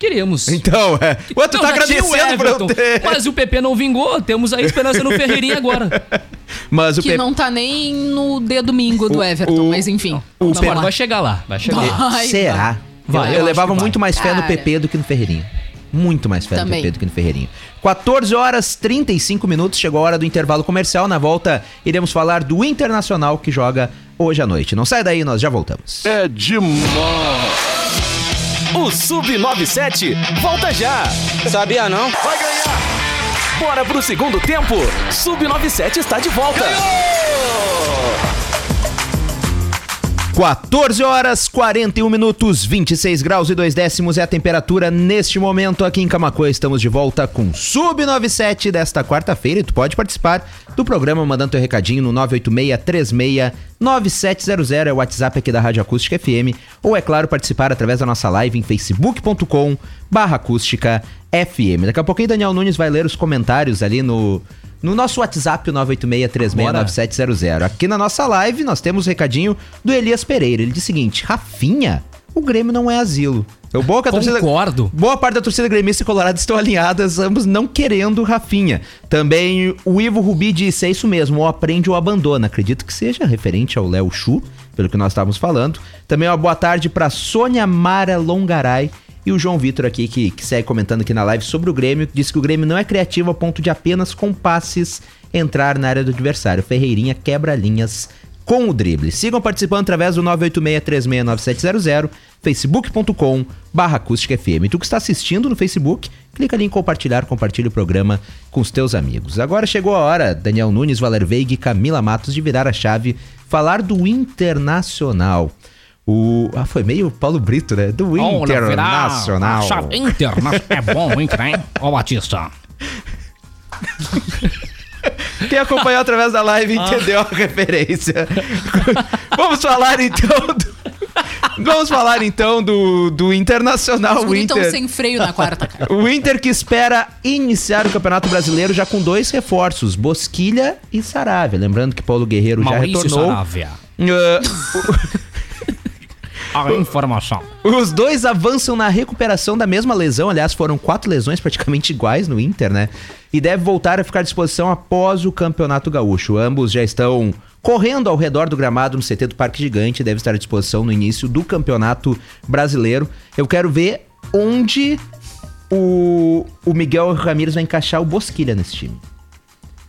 Queríamos. Então, é. Ué, tu Não, tá o agradecendo por eu Everton, ter. Mas o PP não vingou, temos a esperança no Ferreirinha agora. Mas o Que PP. não tá nem no dedo domingo do O- Everton, o- mas enfim. Vamos mas lá. vai chegar lá, vai chegar. Vai, Será? Vai, eu, eu levava muito mais fé no Cara. PP do que no Ferreirinha. Muito mais fé no Também. PP do que no Ferreirinha. 14 horas 35 minutos, chegou a hora do intervalo comercial. Na volta, iremos falar do Internacional que joga hoje à noite. Não sai daí, nós já voltamos. É demais. O Sub97 volta já. Sabia não? Vai ganhar. Bora pro segundo tempo. Sub97 está de volta. 14 horas 41 minutos, 26 graus e 2 décimos é a temperatura neste momento aqui em Camacuã. Estamos de volta com Sub 97 desta quarta-feira e tu pode participar do programa mandando teu recadinho no 986-369700 é o WhatsApp aqui da Rádio Acústica FM ou é claro participar através da nossa live em facebook.com barra acústica FM. Daqui a pouquinho Daniel Nunes vai ler os comentários ali no no nosso WhatsApp, o 986369700. Aqui na nossa live, nós temos o recadinho do Elias Pereira. Ele diz o seguinte: Rafinha, o Grêmio não é asilo. Eu boa a torcida- Concordo. Boa parte da torcida gremista e colorada estão alinhadas, ambos não querendo Rafinha. Também o Ivo Rubi disse: é isso mesmo, ou aprende ou abandona. Acredito que seja referente ao Léo Chu, pelo que nós estávamos falando. Também uma boa tarde para Sônia Mara Longaray. E o João Vitor aqui, que, que segue comentando aqui na live sobre o Grêmio, disse que o Grêmio não é criativo a ponto de apenas com passes entrar na área do adversário. Ferreirinha quebra linhas com o drible. Sigam participando através do 986369700, facebook.com barra acústica FM. Tu que está assistindo no Facebook, clica ali em compartilhar, compartilha o programa com os teus amigos. Agora chegou a hora, Daniel Nunes, Valer Veiga e Camila Matos, de virar a chave, falar do Internacional. O... Ah, foi meio Paulo Brito, né? Do Internacional. Internacional. É bom, hein, hein? Ó, Batista. Quem acompanhou através da live entendeu a referência. Vamos falar então do... Vamos falar então do, do Internacional tão Inter. sem freio na quarta, cara. O Inter que espera iniciar o Campeonato Brasileiro já com dois reforços, Bosquilha e Saravia. Lembrando que Paulo Guerreiro já Maurício retornou. Saravia. Ah, A informação. Os dois avançam na recuperação da mesma lesão. Aliás, foram quatro lesões praticamente iguais no Inter, né? E deve voltar a ficar à disposição após o Campeonato Gaúcho. Ambos já estão correndo ao redor do gramado no CT do Parque Gigante. Deve estar à disposição no início do Campeonato Brasileiro. Eu quero ver onde o, o Miguel Ramírez vai encaixar o Bosquilha nesse time.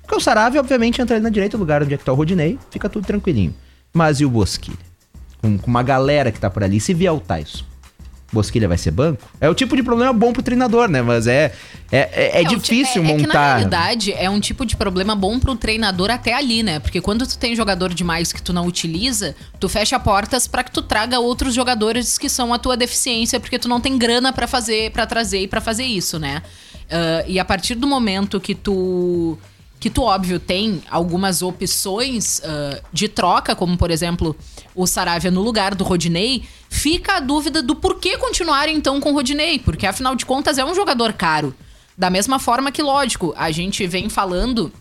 Porque o Saravia, obviamente, entra ali na direita, lugar onde é que tá o Rodinei, fica tudo tranquilinho. Mas e o Bosquilha? Com, com uma galera que tá por ali, se vier o Tyson. Bosquilha vai ser banco? É o tipo de problema bom pro treinador, né? Mas é, é, é, é ti- difícil é, É que na montar. realidade é um tipo de problema bom pro treinador até ali, né? Porque quando tu tem jogador demais que tu não utiliza, tu fecha portas pra que tu traga outros jogadores que são a tua deficiência, porque tu não tem grana pra fazer, para trazer e pra fazer isso, né? Ah, e a partir do momento que tu que tu, óbvio, tem algumas opções ah, de troca, como, por exemplo, o Saravia no lugar do Rodinei, fica a dúvida do porquê continuar, então, com o Rodinei, porque, afinal de contas, é um jogador caro. Da mesma forma que, lógico, a gente vem falando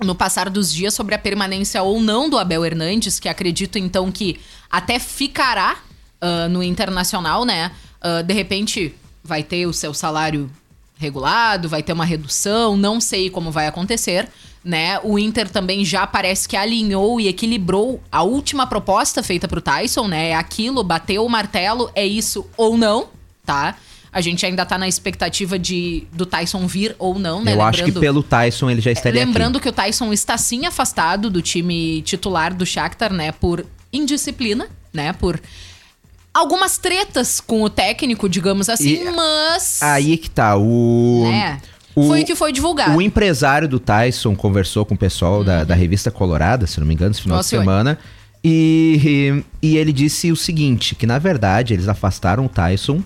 no passar dos dias sobre a permanência ou não do Abel Hernandes, que acredito, então, que até ficará ah, no Internacional, né? Ah, de repente, vai ter o seu salário regulado, vai ter uma redução, não sei como vai acontecer, né? O Inter também já parece que alinhou e equilibrou a última proposta feita pro Tyson, né? É aquilo, bateu o martelo, é isso ou não, tá? A gente ainda tá na expectativa de do Tyson vir ou não, né? Eu acho que pelo Tyson ele já estaria Lembrando aqui. que o Tyson está sim afastado do time titular do Shakhtar, né, por indisciplina, né, por algumas tretas com o técnico, digamos assim, E mas Aí que tá, o... né, o- foi o que foi divulgado. O empresário do Tyson conversou com o pessoal da, da revista Colorada, se não me engano, esse final Nossa, de semana. E, e ele disse o seguinte: que na verdade eles afastaram o Tyson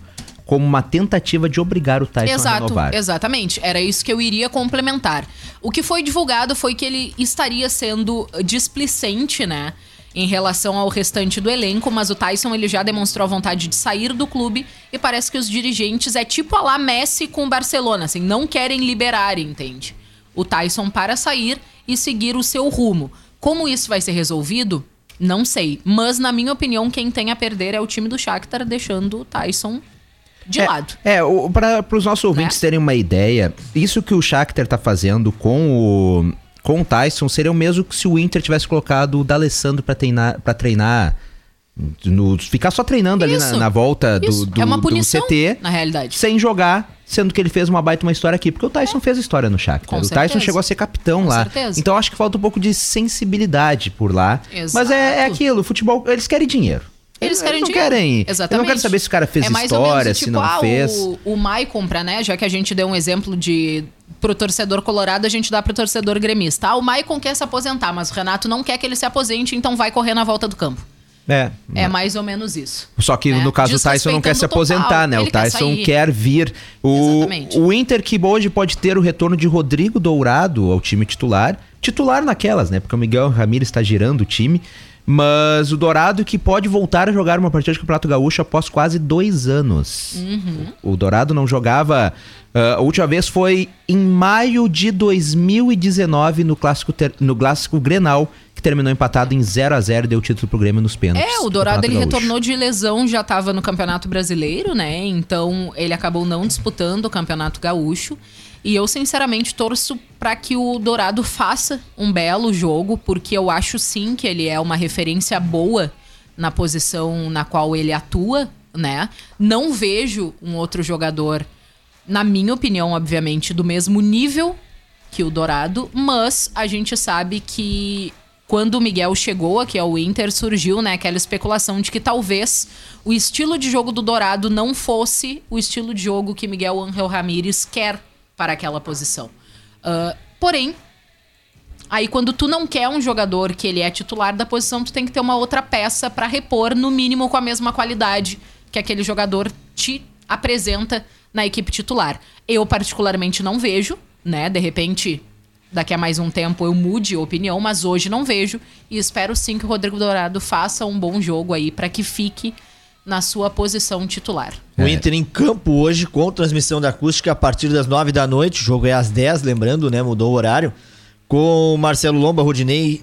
como uma tentativa de obrigar o Tyson a Exato, renovar. exatamente. Era isso que eu iria complementar. O que foi divulgado foi que ele estaria sendo displicente, né? Em relação ao restante do elenco, mas o Tyson ele já demonstrou a vontade de sair do clube e parece que os dirigentes é tipo a lá Messi com o Barcelona, assim, não querem liberar, entende? O Tyson para sair e seguir o seu rumo. Como isso vai ser resolvido? Não sei. Mas, na minha opinião, quem tem a perder é o time do Shakhtar, deixando o Tyson de é, lado. É, para os nossos ouvintes Né? terem uma ideia, isso que o Shakhtar tá fazendo com o com o Tyson seria o mesmo que se o Inter tivesse colocado o D'Alessandro para treinar, para treinar no, ficar só treinando ali na, na volta do, do, é uma do punição, CT. na realidade. sem jogar, sendo que ele fez uma baita uma história aqui. Porque o Tyson fez história no Shakhtar. Com o Tyson certeza. chegou a ser capitão Com lá. certeza. Então acho que falta um pouco de sensibilidade por lá. Mas é, é Exato. aquilo, futebol, eles querem dinheiro. Eles querem não dinheiro. querem. Exatamente. Eu não quero saber se o cara fez é história, menos, se tipo, não ah, fez. O, o Mai compra, né? Já que a gente deu um exemplo de pro torcedor colorado, a gente dá pro torcedor gremista. Ah, o Maicon quer se aposentar, mas o Renato não quer que ele se aposente, então vai correr na volta do campo. É. É mais ou menos isso. Só que né? no caso o Tyson não quer se aposentar, total. né? O quer Tyson sair. quer, vir. O, Exatamente. o Inter que hoje pode ter o retorno de Rodrigo Dourado ao time titular. Titular naquelas, né? Porque o Miguel Ramírez está girando o time. Mas o Dourado que pode voltar a jogar uma partida de Campeonato Gaúcho após quase dois anos. Uhum. O Dourado não jogava. ah, a última vez foi em maio de 2019 no clássico, ter- no clássico Grenal, que terminou empatado em 0 a 0 e deu título pro Grêmio nos pênaltis. É, o do Dourado ele Gaúcho. retornou de lesão, já estava no Campeonato Brasileiro, né? Então ele acabou não disputando o Campeonato Gaúcho. E eu sinceramente torço para que o Dourado faça um belo jogo, porque eu acho sim que ele é uma referência boa na posição na qual ele atua, né? Não vejo um outro jogador, na minha opinião, obviamente, do mesmo nível que o Dourado, mas a gente sabe que quando o Miguel chegou aqui ao Inter, surgiu né, aquela especulação de que talvez o estilo de jogo do Dourado não fosse o estilo de jogo que Miguel Angel Ramírez quer para aquela posição. Ah, porém, aí quando tu não quer um jogador que ele é titular da posição, tu tem que ter uma outra peça para repor, no mínimo com a mesma qualidade que aquele jogador te apresenta na equipe titular. Eu particularmente não vejo, né? De repente, daqui a mais um tempo eu mude a opinião, mas hoje não vejo e espero sim que o Rodrigo Dourado faça um bom jogo aí para que fique na sua posição titular. O Inter em campo hoje com transmissão da acústica a partir das 9 da noite. O jogo é às 10, lembrando, né? Mudou o horário. Com Marcelo Lomba, Rodinei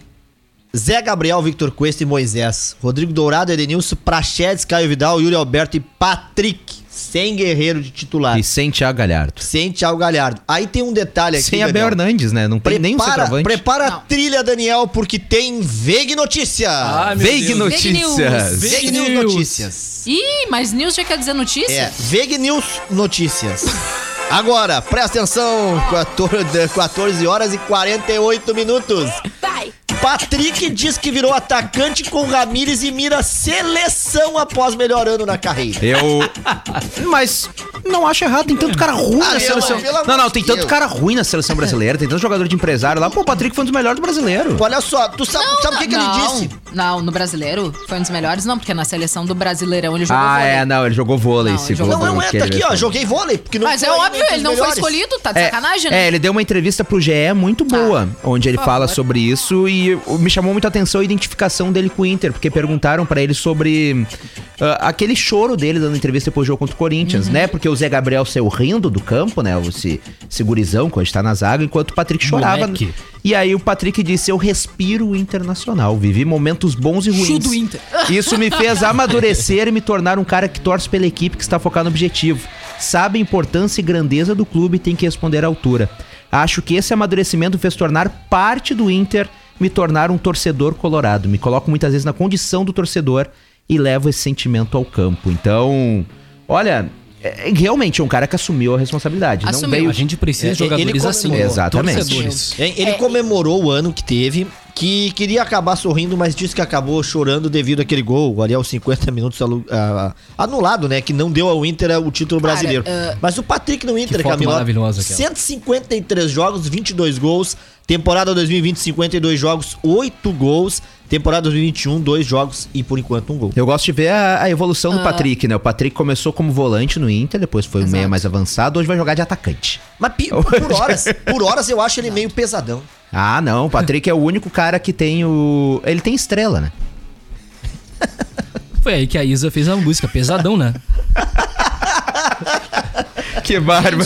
Zé Gabriel, Victor Cuesta e Moisés. Rodrigo Dourado, Edenilson, Prachedes, Caio Vidal, Yuri Alberto e Patrick. Sem guerreiro de titular. E sem Thiago Galhardo. Sem Thiago Galhardo. Aí tem um detalhe aqui. Sem Abel Daniel. Hernandes, né? Não tem nem um Prepara, centroavante. prepara a trilha, Daniel, porque tem Veig Notícia. Ah, Veig. Notícias. Veig News News. Notícias. Ih, mas news já quer dizer notícia? É, Veig News Notícias. Agora, presta atenção, 14, 14 horas e 48 minutos. Vai. Patrick diz que virou atacante com Ramires e mira seleção após melhor ano na carreira. Eu. Mas não acho errado, tem tanto cara ruim Ah, na seleção. Não, não, tem tanto cara ruim na seleção brasileira, tem tanto jogador de empresário lá. Pô, o Patrick foi um dos melhores do brasileiro. Olha só, tu sabe, sabe o que, que ele disse? Não, no brasileiro foi um dos melhores, não, porque na seleção do Brasileirão ele jogou Ah, vôlei. é, não, ele jogou vôlei, Não, jogou Não, não é, tá aqui, ó, joguei vôlei, porque não Mas é foi óbvio, ele não foi escolhido, tá de É, sacanagem, É, né? ele deu uma entrevista pro GE muito boa, onde ele fala favor. sobre isso e me chamou muita atenção a identificação dele com o Inter, porque perguntaram pra ele sobre ah, aquele choro dele dando entrevista depois do jogo contra o Corinthians, Uhum. né? Porque o Zé Gabriel saiu rindo do campo, né? Esse, esse gurizão, quando está na zaga, enquanto o Patrick chorava. Moleque. E aí o Patrick disse: Eu respiro o internacional, vivi momentos bons e ruins. Chu do Inter. Isso me fez amadurecer e me tornar um cara que torce pela equipe que está focado no objetivo. Sabe a importância e grandeza do clube e tem que responder à altura. Acho que esse amadurecimento fez tornar parte do Inter, me tornar um torcedor colorado. Me coloco muitas vezes na condição do torcedor e levo esse sentimento ao campo. Então, olha, é, realmente é um cara que assumiu a responsabilidade. Não Assumiu. veio A gente precisa É, de jogadores ele assim. Exatamente. Torcedores. Hein, Ele É, comemorou o ano que teve, que queria acabar sorrindo, mas disse que acabou chorando devido àquele gol, ali aos 50 minutos alu- anulado, né? Que não deu ao Inter o título Cara, brasileiro. ah, mas o Patrick no Inter, Camilo, maravilhosa aquela. 153 jogos, 22 gols. Temporada 2020, 52 jogos, 8 gols. Temporada 2021, 2 jogos e por enquanto um gol. Eu gosto de ver a, a evolução do Patrick, né? O Patrick começou como volante no Inter, depois foi um Exato. meia mais avançado, hoje vai jogar de atacante. Mas pi- por horas, por horas eu acho ele meio pesadão. Ah, não, o Patrick é o único cara que tem o. Ele tem estrela, né? Foi aí que a Isa fez a música, pesadão, né? Que bárbaro.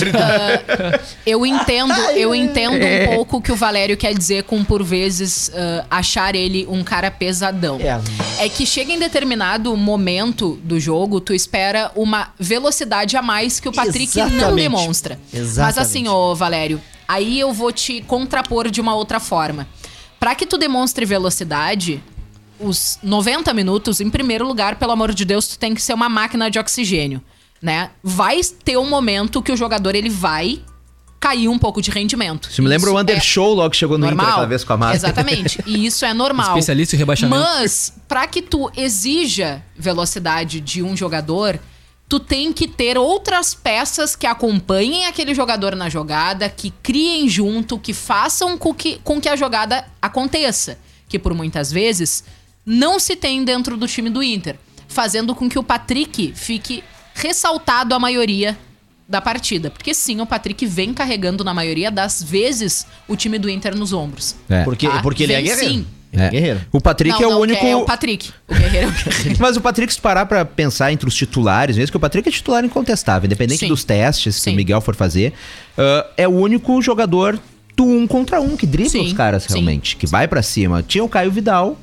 Eu entendo, eu entendo É. um pouco o que o Valério quer dizer com, por vezes, ah, achar ele um cara pesadão. É. É que chega em determinado momento do jogo, tu espera uma velocidade a mais que o Patrick não Exatamente. demonstra. Mas Exatamente. assim, ô Valério, aí eu vou te contrapor de uma outra forma. Pra que tu demonstre velocidade, os 90 minutos, em primeiro lugar, pelo amor de Deus, tu tem que ser uma máquina de oxigênio, né? Vai ter um momento que o jogador ele vai cair um pouco de rendimento. Isso me lembra o é Undershow logo que chegou no Inter aquela vez com a máscara. Exatamente. E isso é normal. Especialista em rebaixamento. Mas, pra que tu exija velocidade de um jogador, tu tem que ter outras peças que acompanhem aquele jogador na jogada, que criem junto, que façam com que, com que a jogada aconteça. Que por muitas vezes não se tem dentro do time do Inter. Fazendo com que o Patrick fique ressaltado a maioria da partida. Porque sim, o Patrick vem carregando na maioria das vezes o time do Inter nos ombros. É. Porque, Tá? porque ele é Vem guerreiro. sim. É, É. guerreiro. O Patrick Não, é o não, único. É o Patrick. O guerreiro é o guerreiro. Mas o Patrick, se parar pra pensar entre os titulares, mesmo que o Patrick é titular incontestável, independente Sim. dos testes que Sim. o Miguel for fazer, ah, é o único jogador do um contra um que dribla Sim, os caras sim. realmente, que vai pra cima. Tinha o Caio Vidal,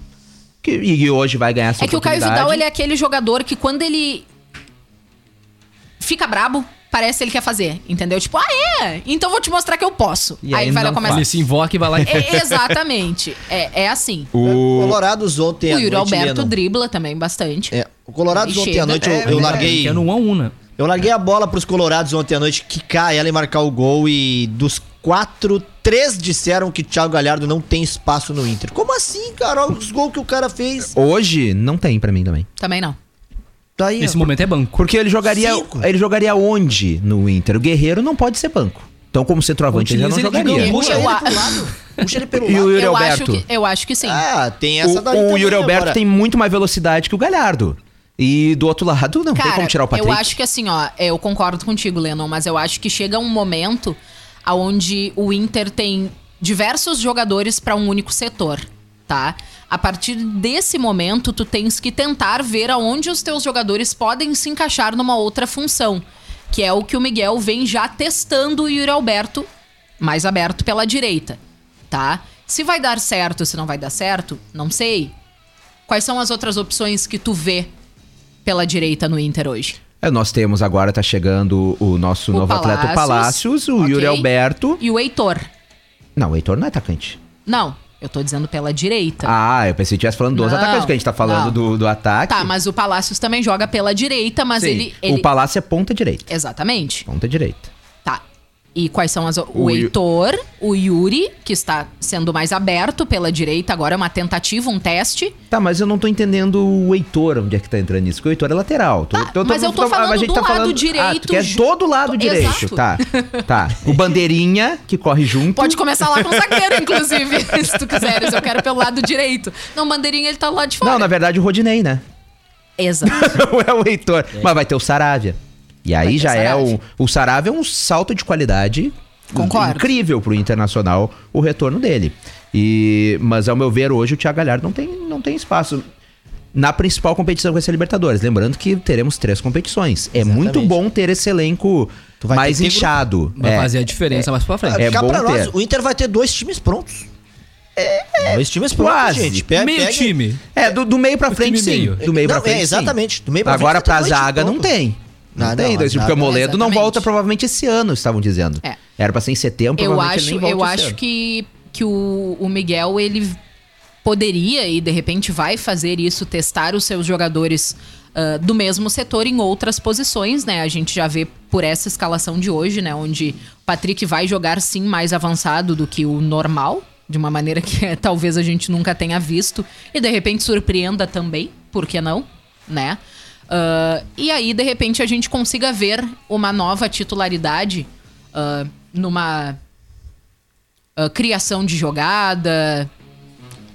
que, e hoje vai ganhar essa É que o Caio. Vidal, ele é aquele jogador que quando ele fica brabo, parece que ele quer fazer, entendeu? Tipo, ah, é? Então vou te mostrar que eu posso. E aí aí vai lá não começar. Ele se invoca e vai lá e É, exatamente. É, é assim. O... Colorados ontem o Yuri Alberto dribla também bastante. É, o Colorados Aí ontem chega. à noite eu, É, eu é, larguei. que é no 1 a 1 né? Eu larguei a bola pros Colorados ontem à noite quicar ela e marcar o gol. E dos quatro, três disseram que Thiago Galhardo não tem espaço no Inter. Como assim, cara? Olha os gols que o cara fez. Hoje não tem pra mim também. Também não. Tá aí, Nesse ó. momento é banco. Porque ele jogaria, Cinco. ele jogaria onde no Inter? O Guerreiro não pode ser banco. Então, como centroavante, ele já não ele jogaria. Puxa Eu ele pro lado. Puxa ele pelo E o lado. Yuri eu, acho Alberto? que, eu acho que sim. Ah, tem essa daí o, o também, Yuri Alberto agora. tem muito mais velocidade que o Galhardo. E do outro lado, não tem como tirar o Patrick. eu acho que assim, ó, eu concordo contigo, Lennon, mas eu acho que chega um momento aonde o Inter tem diversos jogadores para um único setor, tá? A partir desse momento, tu tens que tentar ver aonde os teus jogadores podem se encaixar numa outra função, que é o que o Miguel vem já testando o Yuri Alberto mais aberto pela direita, tá? Se vai dar certo, se não vai dar certo, não sei. Quais são as outras opções que tu vê pela direita no Inter hoje? É, nós temos agora, tá chegando o nosso O novo atleta o Palácios, o Yuri ok. Alberto. E o Heitor. Não, o Heitor não é atacante. Não, eu tô dizendo pela direita. Ah, eu pensei que estivesse falando dos Não, atacantes, porque a gente tá falando não. do, do ataque. Tá, mas o Palácios também joga pela direita, mas ele, ele... O Palácio é ponta direita. Exatamente. Ponta direita. Tá. E quais são as. O, O Heitor, o Yuri, que está sendo mais aberto pela direita, agora é uma tentativa, um teste. Tá, mas eu não tô entendendo o Heitor, onde é que tá entrando nisso. Porque o Heitor é lateral. Tô- Tá, mas eu tô falando a gente do tá lado falando, Ah, direito tu quer todo lado Exato. direito. Tá, tá. O Bandeirinha, que corre junto. Pode começar lá com o zagueiro, inclusive, se tu quiseres. Eu quero pelo lado direito. Não, bandeirinha, ele tá lado de fora. Não, na verdade o Rodinei, né? Exato. Não é o Heitor. Mas vai ter o Saravia. E aí já é Saravia. o. O Saravia é um salto de qualidade Concordo. incrível pro Internacional o retorno dele. E, mas ao meu ver, hoje o Thiago Galhardo não tem, não tem espaço. Na principal competição que vai ser a Libertadores. Lembrando que teremos três competições. É muito bom ter esse elenco Tu vai mais inchado. Vai É. fazer a diferença mais pra frente. É bom pra nós, ter. o Inter vai ter dois times prontos. É, dois times prontos, quase. gente. Meio pega- time. É, do, do meio pra O frente, sim. meio. Do meio Não, pra frente, é, sim. exatamente. Do meio pra Agora frente pra zaga não tem. Não, Não, tem, não, dois, a porque o Moledo não volta provavelmente esse ano, estavam dizendo. É. Era pra ser em setembro, Eu provavelmente acho, eu acho ano. que, que o, o Miguel, ele poderia e de repente vai fazer isso, testar os seus jogadores ah, do mesmo setor em outras posições, né? A gente já vê por essa escalação de hoje, né? Onde o Patrick vai jogar sim mais avançado do que o normal, de uma maneira que eh, talvez a gente nunca tenha visto. E de repente surpreenda também, por que não? Né? Ah, e aí, de repente, a gente consiga ver uma nova titularidade ah, numa ah, criação de jogada,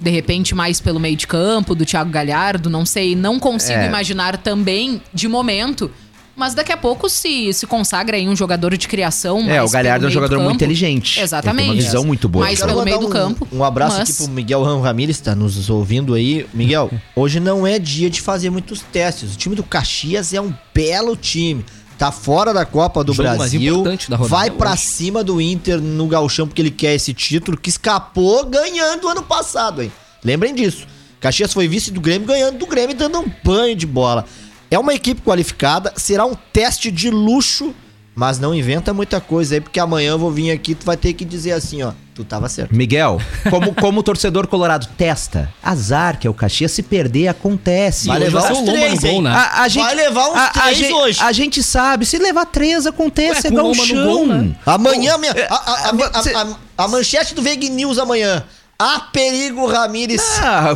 de repente mais pelo meio de campo, do Thiago Galhardo, não sei, não consigo É. imaginar também de momento. Mas daqui a pouco se, se consagra aí um jogador de criação. É, o Galhardo é um jogador muito inteligente. Exatamente. Tem uma visão muito boa. Mais pelo meio mandar do um- campo, Um abraço mas- aqui pro Miguel Ram Ramírez, tá nos ouvindo aí. Miguel, hoje não é dia de fazer muitos testes. O time do Caxias é um belo time. Tá fora da Copa do Brasil. importante da rodada Vai pra hoje. cima do Inter no Gauchão porque ele quer esse título que escapou ganhando ano passado, hein? Lembrem disso. Caxias foi vice do Grêmio ganhando do Grêmio e dando um banho de bola. É uma equipe qualificada, será um teste de luxo, mas não inventa muita coisa aí, porque amanhã eu vou vir aqui, tu vai ter que dizer assim, ó, tu tava certo. Miguel, como, como torcedor colorado, testa. Azar que é o Caxias, se perder, acontece. Vai levar uns três, gol, né? A, a gente, Vai levar uns a, a três gente, hoje. A gente sabe, se levar três acontece, Ué, é com o Lomba no gauchão. gol, né? Amanhã, minha, é, a, a- a- a- a- a manchete do Veg News amanhã. Há perigo, Ramires. Ah,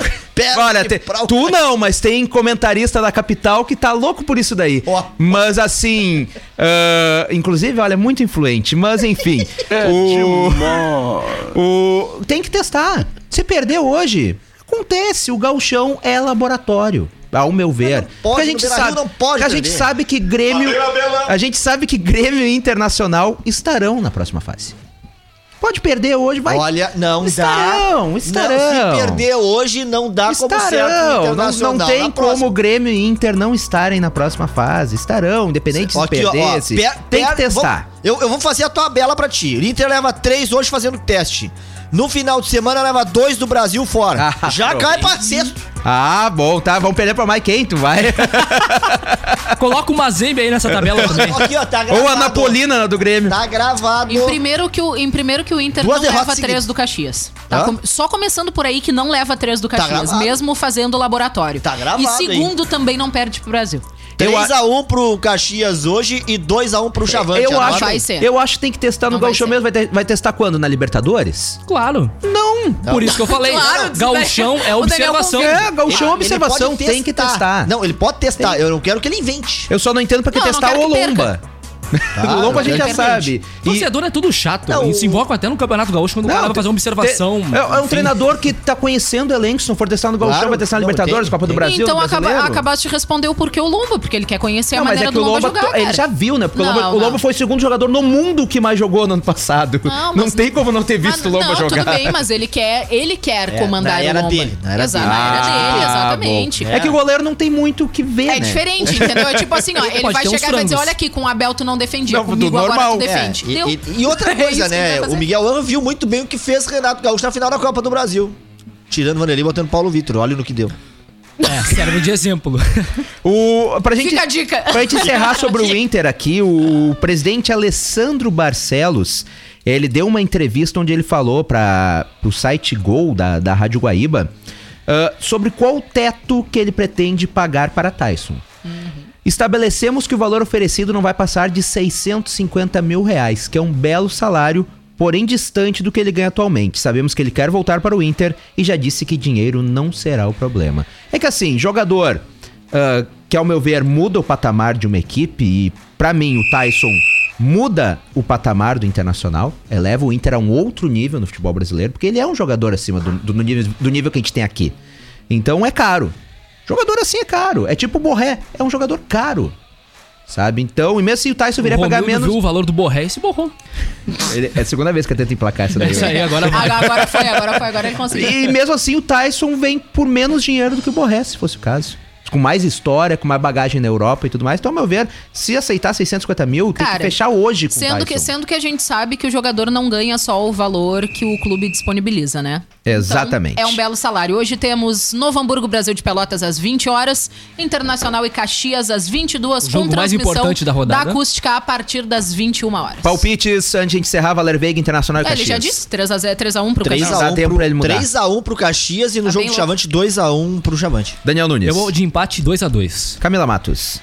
olha, te- tu não, mas tem comentarista da capital que tá louco por isso daí. Ó. Mas assim, ah, inclusive, olha, muito influente. Mas enfim, o, o- tem que testar. Se perdeu hoje, acontece. O gauchão é laboratório. Ao meu ver. não pode, Porque a gente sabe, não pode porque a gente sabe que Grêmio, a gente sabe que Grêmio e Internacional estarão na próxima fase. Pode perder hoje, vai. Olha, não Estarão, dá. estarão. Não, se perder hoje, não dá como certo Estarão, não, Internacional. não tem como próxima. Grêmio e Inter não estarem na próxima fase. Estarão, independente se Aqui, ó, per- tem que testar. vamos- eu, eu vou fazer a tabela pra ti. O Inter leva três hoje fazendo teste. No final de semana leva dois do Brasil fora. Ah, Já pronto. cai pra sexto. Ah, bom, tá. Vamos perder pra mais quem, tu vai? Coloca o Mazembe aí nessa tabela também. Aqui, ó, tá gravado. Ou a Napolina na do Grêmio. Tá gravado. Em primeiro, que o, em primeiro que o Inter Duas não leva três seguidas. do Caxias. Tá com- só começando por aí que não leva três do Caxias, gravado. mesmo fazendo laboratório. Tá gravado, E segundo, também não perde pro Brasil. Eu 3x1 pro Caxias hoje e 2x1 pro Chavante. Eu acho, vai ser. eu acho que tem que testar no Não Gauchão mesmo. Vai, ter- vai testar quando? Na Libertadores? Claro. Não. Por isso que eu falei. Claro, Gauchão é observação. É, Gauchão Ele observação, pode tem que testar. Não, ele pode testar. Eu não quero que ele invente. Eu só não entendo pra que Não, não testar o que Lomba. o Lomba a gente já sabe. E- Torcedor é tudo chato. Não, e se invoca até no Campeonato Gaúcho quando o cara vai fazer uma observação. tem- é, é um treinador que tá conhecendo o elenco. Se não for testar no Gauchão, Claro. vai testar na Não, Libertadores, tem- Copa do tem. Brasil. então do acaba, acabaste de responder o porquê o Lomba, porque ele quer conhecer Não, a mas maneira é que o do Lomba, Lomba, jogar. ele já viu, né? Porque o Não, Lomba, o não. Lomba foi o segundo jogador no mundo que mais jogou no ano passado. Não, Não, mas- tem como não ter visto o Lomba não, jogar. tudo bem, mas ele quer, ele quer É, comandar o era Lomba. dele, na era dele. na era dele, Ah, exatamente. É. que o goleiro não tem muito o que ver, É né? diferente, entendeu? É tipo assim, ó, ele vai chegar e vai dizer, olha aqui, com o Abel tu não defendia. Não, do Comigo agora normal. tu É, defende. e, Deu. e- e outra É coisa, que né? fazer. O Miguel Ano viu muito bem o que fez Renato Gaúcho na final da Copa do Brasil. Tirando o Vanderlei e botando Paulo Vitor. Olha no que deu. É, serve de exemplo. O, pra gente, Fica a dica. Pra gente encerrar sobre o Inter aqui, o presidente Alessandro Barcelos, ele deu uma entrevista onde ele falou para o site Gol da, da Rádio Guaíba ah, sobre qual teto que ele pretende pagar para Tyson. Estabelecemos que o valor oferecido não vai passar de 650 mil reais, que é um belo salário, porém distante do que ele ganha atualmente. Sabemos que ele quer voltar para o Inter e já disse que dinheiro não será o problema. É que assim, jogador ah, que ao meu ver muda o patamar de uma equipe e pra mim o Tyson muda o patamar do Internacional, eleva o Inter a um outro nível no futebol brasileiro, porque ele é um jogador acima do, do nível, do nível que a gente tem aqui. Então é caro. Jogador assim é caro. É tipo o Borré, é um jogador caro. Sabe? Então, e mesmo assim o Tyson viria o pagar menos. viu o valor do Borré e se borrou. Ele- é a segunda vez que eu tento emplacar essa daí. Isso aí, agora vai. Agora, agora foi, agora foi, agora ele conseguiu. E mesmo assim o Tyson vem por menos dinheiro do que o Borré, se fosse o caso. Com mais história, com mais bagagem na Europa e tudo mais. Então, ao meu ver, se aceitar 650 mil, tem que Cara, fechar hoje com o Sendo Tyson. que, sendo que a gente sabe que o jogador não ganha só o valor que o clube disponibiliza, né? Exatamente. Então, é um belo salário. Hoje temos Novo Hamburgo, Brasil de Pelotas às 20 horas, Internacional e Caxias às 22, O jogo com mais transmissão importante da rodada. acústica a partir das 21 horas. Palpites, antes de encerrar, Valer Veiga, Internacional e É, ele Caxias. já disse 3x0, 3x1 pro 3 Caxias. A 1 tempo pro, pra ele mudar. 3 a 1 pro Caxias e no Tá jogo do Chavante 2 a 1 pro Chavante. Daniel Nunes. Eu vou de empate 2x2. Camila Matos.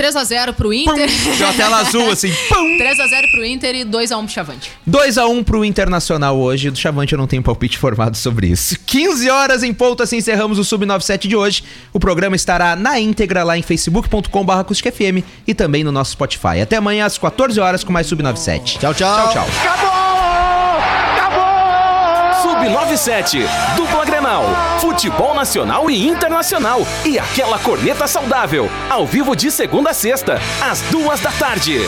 3x0 pro Inter. Deu a tela azul, assim. Pum! 3x0 pro Inter e 2x1 pro Chavante. 2x1 pro Internacional hoje. Do Chavante eu não tenho palpite formado sobre isso. 15 horas em ponto, assim encerramos o Sub97 de hoje. O programa estará na íntegra lá em facebook.com.br e também no nosso Spotify. Até amanhã às 14 horas com mais Sub97. Tchau, tchau. Tchau, tchau. Sub97, dupla Grenal, futebol nacional e internacional. E aquela corneta saudável, ao vivo de segunda a sexta, às duas da tarde.